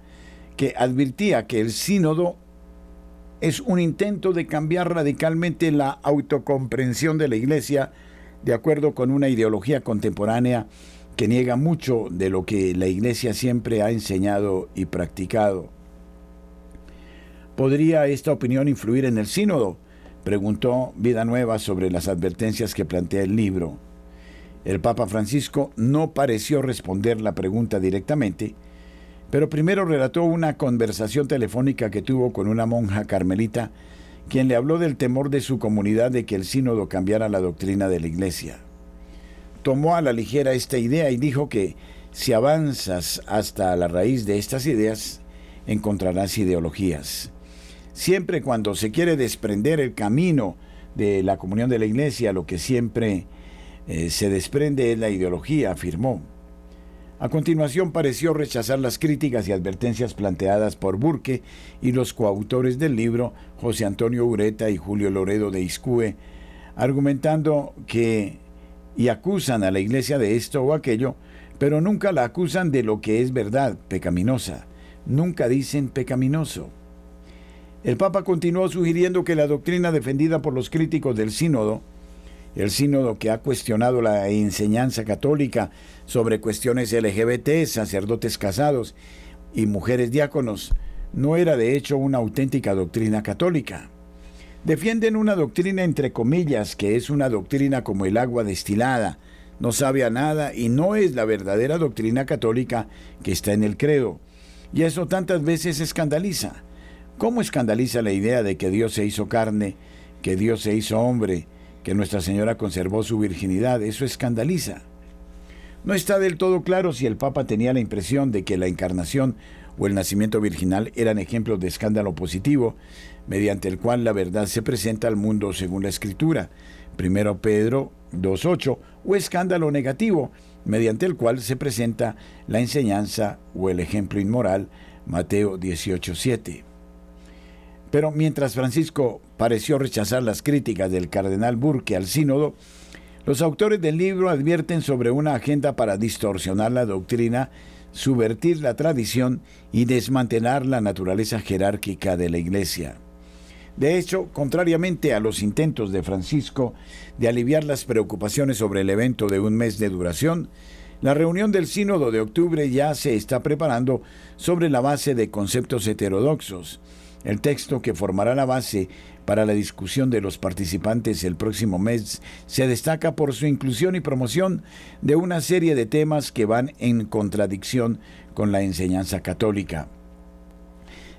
que advirtía que el sínodo es un intento de cambiar radicalmente la autocomprensión de la Iglesia de acuerdo con una ideología contemporánea que niega mucho de lo que la Iglesia siempre ha enseñado y practicado. ¿Podría esta opinión influir en el sínodo? preguntó Vida Nueva sobre las advertencias que plantea el libro. El Papa Francisco no pareció responder la pregunta directamente, pero primero relató una conversación telefónica que tuvo con una monja carmelita, quien le habló del temor de su comunidad de que el sínodo cambiara la doctrina de la Iglesia tomó a la ligera esta idea y dijo que si avanzas hasta la raíz de estas ideas, encontrarás ideologías. Siempre cuando se quiere desprender el camino de la comunión de la iglesia, lo que siempre eh, se desprende es la ideología, afirmó. A continuación pareció rechazar las críticas y advertencias planteadas por Burke y los coautores del libro, José Antonio Ureta y Julio Loredo de Iscue, argumentando que y acusan a la iglesia de esto o aquello, pero nunca la acusan de lo que es verdad, pecaminosa. Nunca dicen pecaminoso. El Papa continuó sugiriendo que la doctrina defendida por los críticos del sínodo, el sínodo que ha cuestionado la enseñanza católica sobre cuestiones LGBT, sacerdotes casados y mujeres diáconos, no era de hecho una auténtica doctrina católica. Defienden una doctrina entre comillas, que es una doctrina como el agua destilada, no sabe a nada y no es la verdadera doctrina católica que está en el credo. Y eso tantas veces escandaliza. ¿Cómo escandaliza la idea de que Dios se hizo carne, que Dios se hizo hombre, que Nuestra Señora conservó su virginidad? Eso escandaliza. No está del todo claro si el Papa tenía la impresión de que la encarnación o el nacimiento virginal eran ejemplos de escándalo positivo, mediante el cual la verdad se presenta al mundo según la Escritura. Primero Pedro 2.8, o escándalo negativo, mediante el cual se presenta la enseñanza o el ejemplo inmoral. Mateo 18.7. Pero mientras Francisco pareció rechazar las críticas del cardenal Burke al sínodo, los autores del libro advierten sobre una agenda para distorsionar la doctrina subvertir la tradición y desmantelar la naturaleza jerárquica de la Iglesia. De hecho, contrariamente a los intentos de Francisco de aliviar las preocupaciones sobre el evento de un mes de duración, la reunión del Sínodo de octubre ya se está preparando sobre la base de conceptos heterodoxos. El texto que formará la base para la discusión de los participantes el próximo mes se destaca por su inclusión y promoción de una serie de temas que van en contradicción con la enseñanza católica.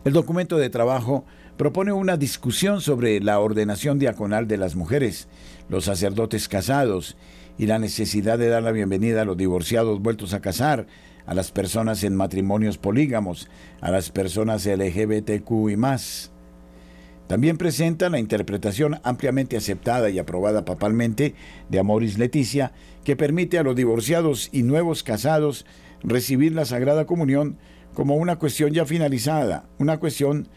El documento de trabajo propone una discusión sobre la ordenación diaconal de las mujeres, los sacerdotes casados y la necesidad de dar la bienvenida a los divorciados vueltos a casar, a las personas en matrimonios polígamos, a las personas LGBTQ y más. También presenta la interpretación ampliamente aceptada y aprobada papalmente de Amoris Leticia, que permite a los divorciados y nuevos casados recibir la Sagrada Comunión como una cuestión ya finalizada, una cuestión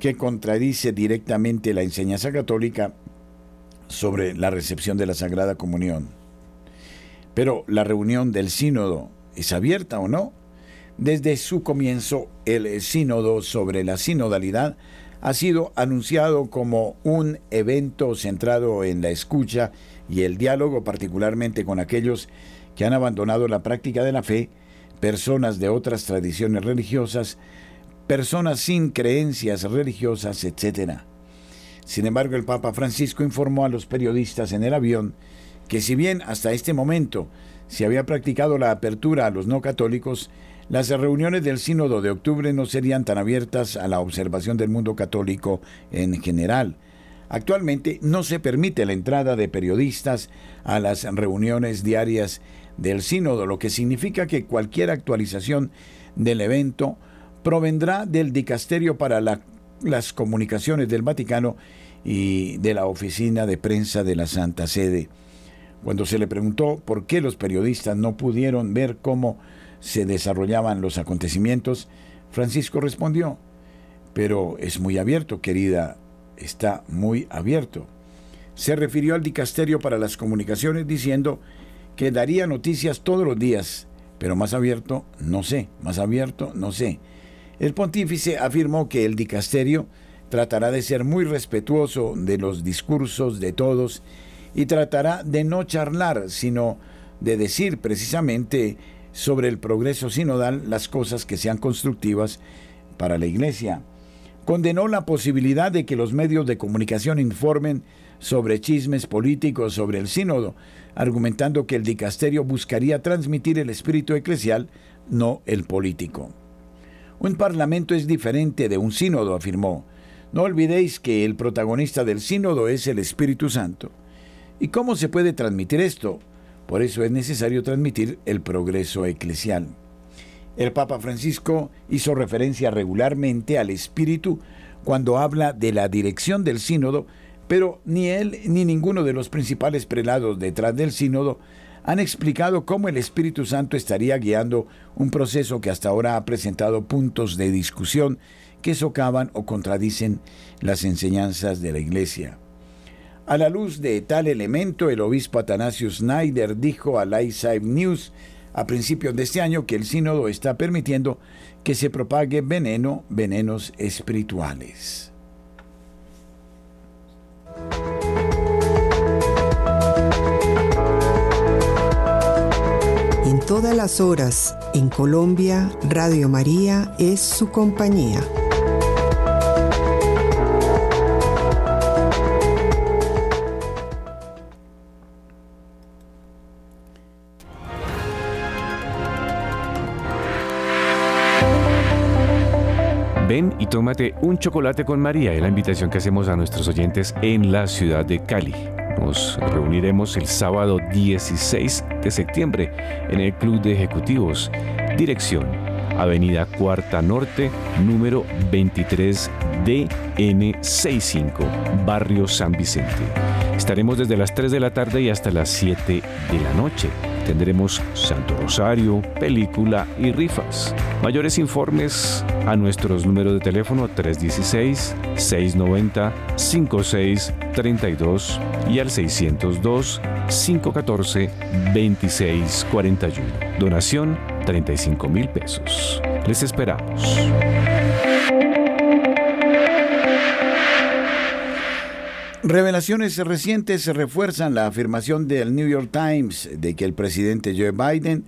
que contradice directamente la enseñanza católica sobre la recepción de la Sagrada Comunión. Pero la reunión del sínodo es abierta o no? Desde su comienzo, el sínodo sobre la sinodalidad ha sido anunciado como un evento centrado en la escucha y el diálogo, particularmente con aquellos que han abandonado la práctica de la fe, personas de otras tradiciones religiosas, personas sin creencias religiosas, etc. Sin embargo, el Papa Francisco informó a los periodistas en el avión que si bien hasta este momento se había practicado la apertura a los no católicos, las reuniones del Sínodo de octubre no serían tan abiertas a la observación del mundo católico en general. Actualmente no se permite la entrada de periodistas a las reuniones diarias del sínodo, lo que significa que cualquier actualización del evento provendrá del dicasterio para las comunicaciones del Vaticano y de la oficina de prensa de la Santa Sede. Cuando se le preguntó por qué los periodistas no pudieron ver cómo se desarrollaban los acontecimientos, Francisco respondió, pero es muy abierto, querida, está muy abierto. Se refirió al dicasterio para las comunicaciones diciendo que daría noticias todos los días, pero más abierto, no sé, más abierto, no sé. El pontífice afirmó que el dicasterio tratará de ser muy respetuoso de los discursos de todos y tratará de no charlar, sino de decir precisamente sobre el progreso sinodal las cosas que sean constructivas para la Iglesia. Condenó la posibilidad de que los medios de comunicación informen sobre chismes políticos sobre el sínodo, argumentando que el dicasterio buscaría transmitir el espíritu eclesial, no el político. Un parlamento es diferente de un sínodo, afirmó. No olvidéis que el protagonista del sínodo es el Espíritu Santo. ¿Y cómo se puede transmitir esto? Por eso es necesario transmitir el progreso eclesial. El Papa Francisco hizo referencia regularmente al Espíritu cuando habla de la dirección del sínodo pero ni él ni ninguno de los principales prelados detrás del sínodo han explicado cómo el Espíritu Santo estaría guiando un proceso que hasta ahora ha presentado puntos de discusión que socavan o contradicen las enseñanzas de la Iglesia. A la luz de tal elemento, el obispo Atanasio Snyder dijo a Side News a principios de este año que el sínodo está permitiendo que se propague veneno, venenos espirituales. En todas las horas, en Colombia, Radio María es su compañía. Ven y tómate un chocolate con María, es la invitación que hacemos a nuestros oyentes en la ciudad de Cali. Nos reuniremos el sábado 16 de septiembre en el Club de Ejecutivos. Dirección, Avenida Cuarta Norte, número 23 DN65, Barrio San Vicente. Estaremos desde las 3 de la tarde y hasta las 7 de la noche. Tendremos Santo Rosario, película y rifas. Mayores informes a nuestros números de teléfono 316-690-5632 y al 602-514-2641. Donación 35 mil pesos. Les esperamos. Revelaciones recientes refuerzan la afirmación del New York Times de que el presidente Joe Biden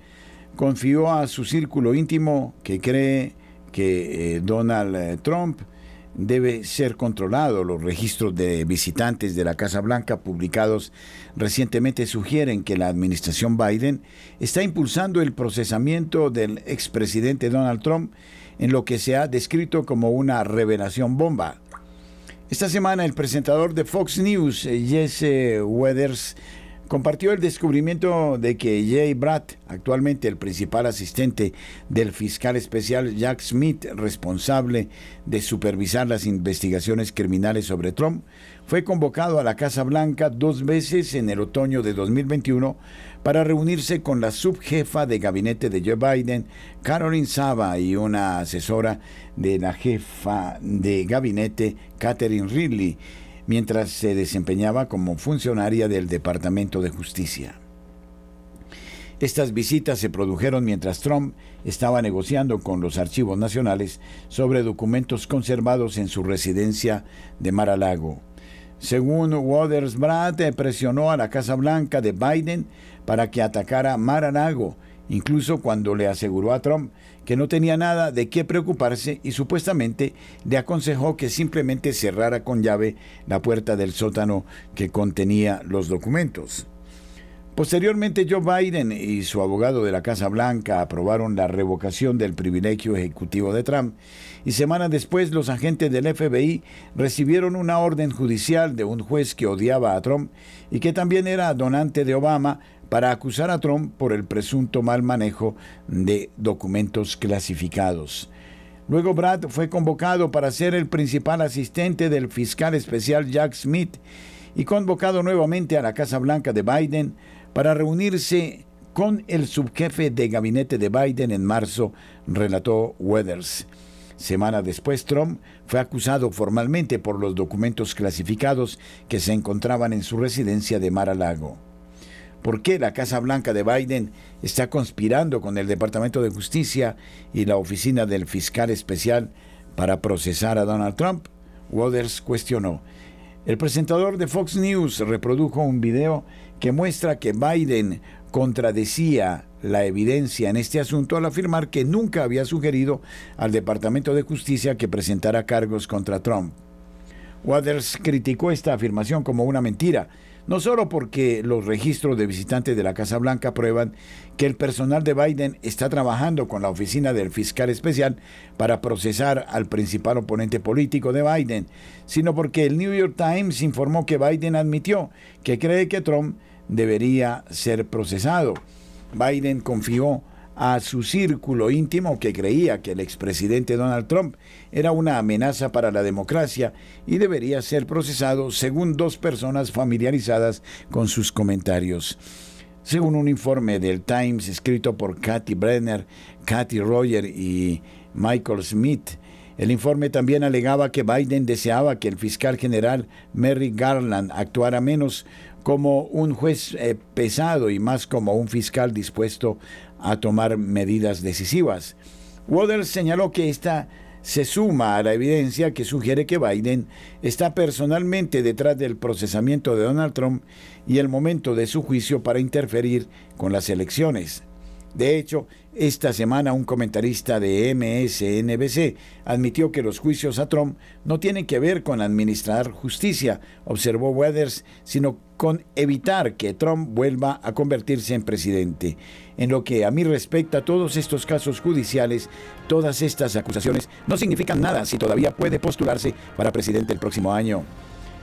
confió a su círculo íntimo que cree que eh, Donald eh, Trump debe ser controlado. Los registros de visitantes de la Casa Blanca publicados recientemente sugieren que la administración Biden está impulsando el procesamiento del expresidente Donald Trump en lo que se ha descrito como una revelación bomba. Esta semana el presentador de Fox News, eh, Jesse Weathers, compartió el descubrimiento de que Jay Bratt, actualmente el principal asistente del fiscal especial Jack Smith, responsable de supervisar las investigaciones criminales sobre Trump, fue convocado a la Casa Blanca dos veces en el otoño de 2021 para reunirse con la subjefa de gabinete de Joe Biden, Caroline Saba, y una asesora de la jefa de gabinete, Catherine Ridley, mientras se desempeñaba como funcionaria del Departamento de Justicia. Estas visitas se produjeron mientras Trump estaba negociando con los archivos nacionales sobre documentos conservados en su residencia de Mar-a-Lago. Según Waters Brad, presionó a la Casa Blanca de Biden para que atacara Mar-a-Lago, incluso cuando le aseguró a Trump que no tenía nada de qué preocuparse y supuestamente le aconsejó que simplemente cerrara con llave la puerta del sótano que contenía los documentos. Posteriormente, Joe Biden y su abogado de la Casa Blanca aprobaron la revocación del privilegio ejecutivo de Trump y semanas después los agentes del FBI recibieron una orden judicial de un juez que odiaba a Trump y que también era donante de Obama para acusar a Trump por el presunto mal manejo de documentos clasificados. Luego Brad fue convocado para ser el principal asistente del fiscal especial Jack Smith y convocado nuevamente a la Casa Blanca de Biden para reunirse con el subjefe de gabinete de Biden en marzo, relató Weathers. Semana después, Trump fue acusado formalmente por los documentos clasificados que se encontraban en su residencia de Mar-a-Lago. ¿Por qué la Casa Blanca de Biden está conspirando con el Departamento de Justicia y la Oficina del Fiscal Especial para procesar a Donald Trump? Weathers cuestionó. El presentador de Fox News reprodujo un video que muestra que Biden contradecía la evidencia en este asunto al afirmar que nunca había sugerido al Departamento de Justicia que presentara cargos contra Trump. Waters criticó esta afirmación como una mentira, no solo porque los registros de visitantes de la Casa Blanca prueban que el personal de Biden está trabajando con la oficina del fiscal especial para procesar al principal oponente político de Biden, sino porque el New York Times informó que Biden admitió que cree que Trump debería ser procesado. Biden confió a su círculo íntimo que creía que el expresidente Donald Trump era una amenaza para la democracia y debería ser procesado según dos personas familiarizadas con sus comentarios. Según un informe del Times escrito por Kathy Brenner, Kathy Roger y Michael Smith, el informe también alegaba que Biden deseaba que el fiscal general Merrick Garland actuara menos como un juez eh, pesado y más como un fiscal dispuesto a tomar medidas decisivas. Waters señaló que esta se suma a la evidencia que sugiere que Biden está personalmente detrás del procesamiento de Donald Trump y el momento de su juicio para interferir con las elecciones. De hecho, esta semana un comentarista de MSNBC admitió que los juicios a Trump no tienen que ver con administrar justicia, observó Weathers, sino con evitar que Trump vuelva a convertirse en presidente. En lo que a mí respecta, todos estos casos judiciales, todas estas acusaciones no significan nada si todavía puede postularse para presidente el próximo año.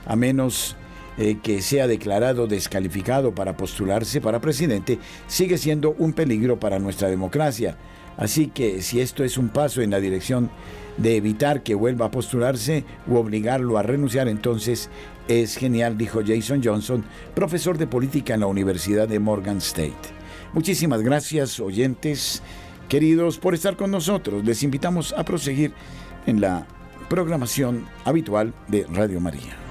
A menos eh, que sea declarado descalificado para postularse para presidente sigue siendo un peligro para nuestra democracia. Así que si esto es un paso en la dirección de evitar que vuelva a postularse u obligarlo a renunciar, entonces es genial, dijo Jason Johnson, profesor de política en la Universidad de Morgan State. Muchísimas gracias, oyentes queridos, por estar con nosotros. Les invitamos a proseguir en la programación habitual de Radio María.